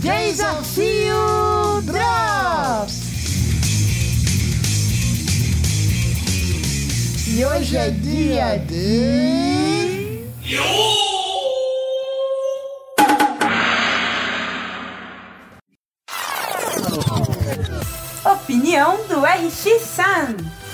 Desafio Drops! E hoje é dia de. Opinião do RX Sun.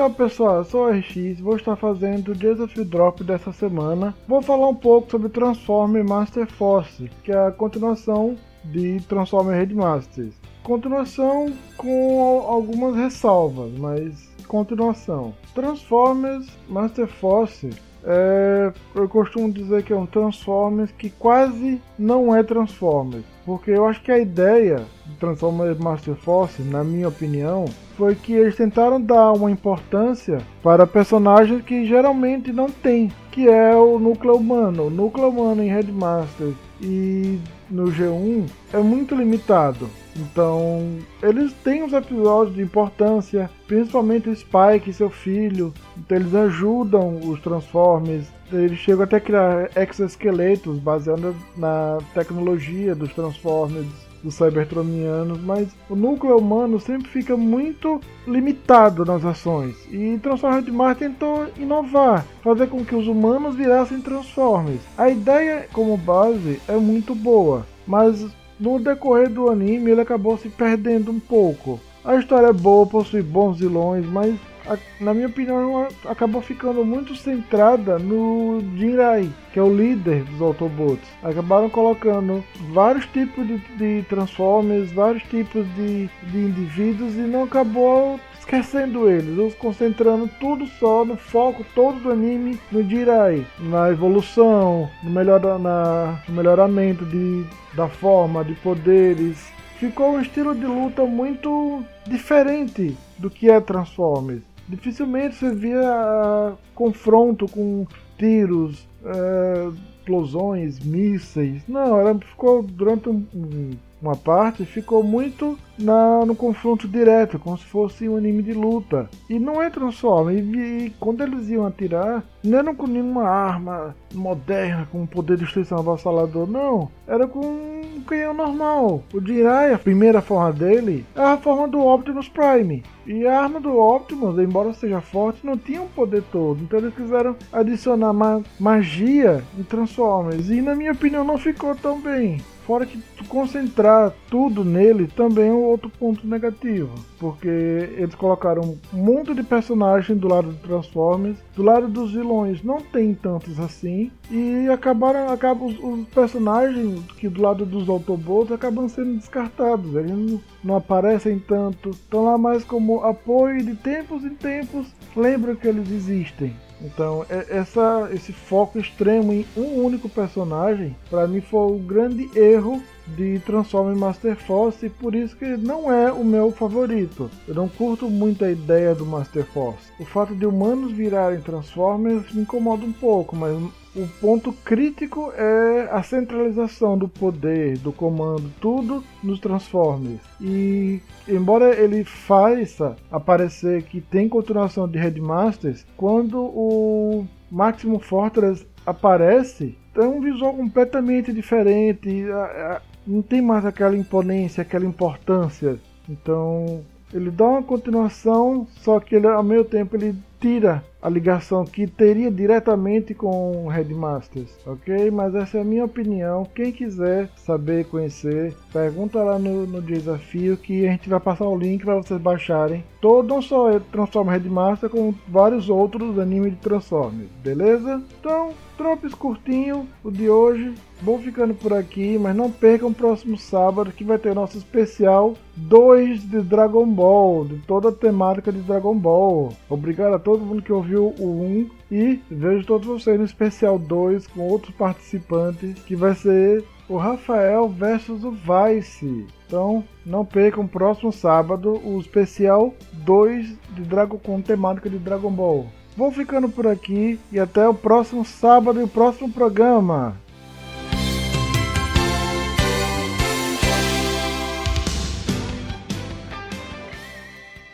E aí pessoal, sou o RX vou estar fazendo o Desafio Drop dessa semana. Vou falar um pouco sobre Transformer Master Force, que é a continuação de Transformer Headmasters. Continuação com algumas ressalvas, mas continuação. Transformers Master Force é, eu costumo dizer que é um Transformers que quase não é Transformers. Porque eu acho que a ideia de Transformers Master Force, na minha opinião, foi que eles tentaram dar uma importância para personagens que geralmente não tem, que é o núcleo humano. O núcleo humano em Headmaster e no G1 é muito limitado. Então, eles têm os episódios de importância, principalmente o Spike e seu filho. Então, eles ajudam os Transformers. Eles chegam até a criar exoesqueletos baseados na tecnologia dos Transformers dos Cybertronianos, mas o núcleo humano sempre fica muito limitado nas ações. E Transformers de Mars tentou inovar, fazer com que os humanos virassem Transformers. A ideia como base é muito boa, mas no decorrer do anime ele acabou se perdendo um pouco. A história é boa, possui bons vilões, mas na minha opinião acabou ficando muito centrada no Jinrai, que é o líder dos Autobots. Acabaram colocando vários tipos de, de Transformers, vários tipos de, de indivíduos e não acabou esquecendo eles, os concentrando tudo só no foco todo do anime no Jirai, na evolução, no, na, no melhoramento de, da forma, de poderes. Ficou um estilo de luta muito diferente do que é Transformers. Dificilmente você via uh, confronto com tiros, uh, explosões, mísseis. Não, ela ficou durante um uma parte ficou muito na, no confronto direto, como se fosse um anime de luta. E não é Transforma. E, e quando eles iam atirar, não era com nenhuma arma moderna, com poder de destruição avassalador, não. Era com um canhão normal. O Jirai, a primeira forma dele, é a forma do Optimus Prime. E a arma do Optimus, embora seja forte, não tinha o um poder todo. Então eles quiseram adicionar ma magia em Transformers. E na minha opinião não ficou tão bem. Fora que concentrar tudo nele também um outro ponto negativo. Porque eles colocaram um monte de personagens do lado do Transformers. Do lado dos vilões não tem tantos assim. E acabaram. Acabam, os, os personagens que do lado dos Autobots acabam sendo descartados. Eles não, não aparecem tanto. Estão lá mais como apoio de tempos em tempos. Lembram que eles existem. Então, é, essa, esse foco extremo em um único personagem, para mim foi o grande erro de Transformers Master Force e por isso que não é o meu favorito. Eu não curto muito a ideia do Master Force. O fato de humanos virarem Transformers me incomoda um pouco, mas o ponto crítico é a centralização do poder, do comando, tudo nos Transformers. E embora ele faça aparecer que tem continuação de Headmasters, quando o Maximum Fortress aparece, tem um visual completamente diferente não tem mais aquela imponência, aquela importância. Então ele dá uma continuação, só que ele, ao mesmo tempo ele tira a ligação que teria diretamente com Headmasters, ok? Mas essa é a minha opinião. Quem quiser saber, conhecer, pergunta lá no, no desafio que a gente vai passar o link para vocês baixarem. Todo, não só Transformers Headmaster, como vários outros animes de Transformers, beleza? Então, Drops curtinho, o de hoje. Vou ficando por aqui, mas não percam o próximo sábado que vai ter nosso especial 2 de Dragon Ball, de toda a temática de Dragon Ball. Obrigado a todo mundo que ouviu o 1 e vejo todos vocês no especial 2 com outros participantes que vai ser o Rafael versus o Vice. Então, não percam próximo sábado o especial 2 de Dragon com temática de Dragon Ball. Vou ficando por aqui e até o próximo sábado e o próximo programa.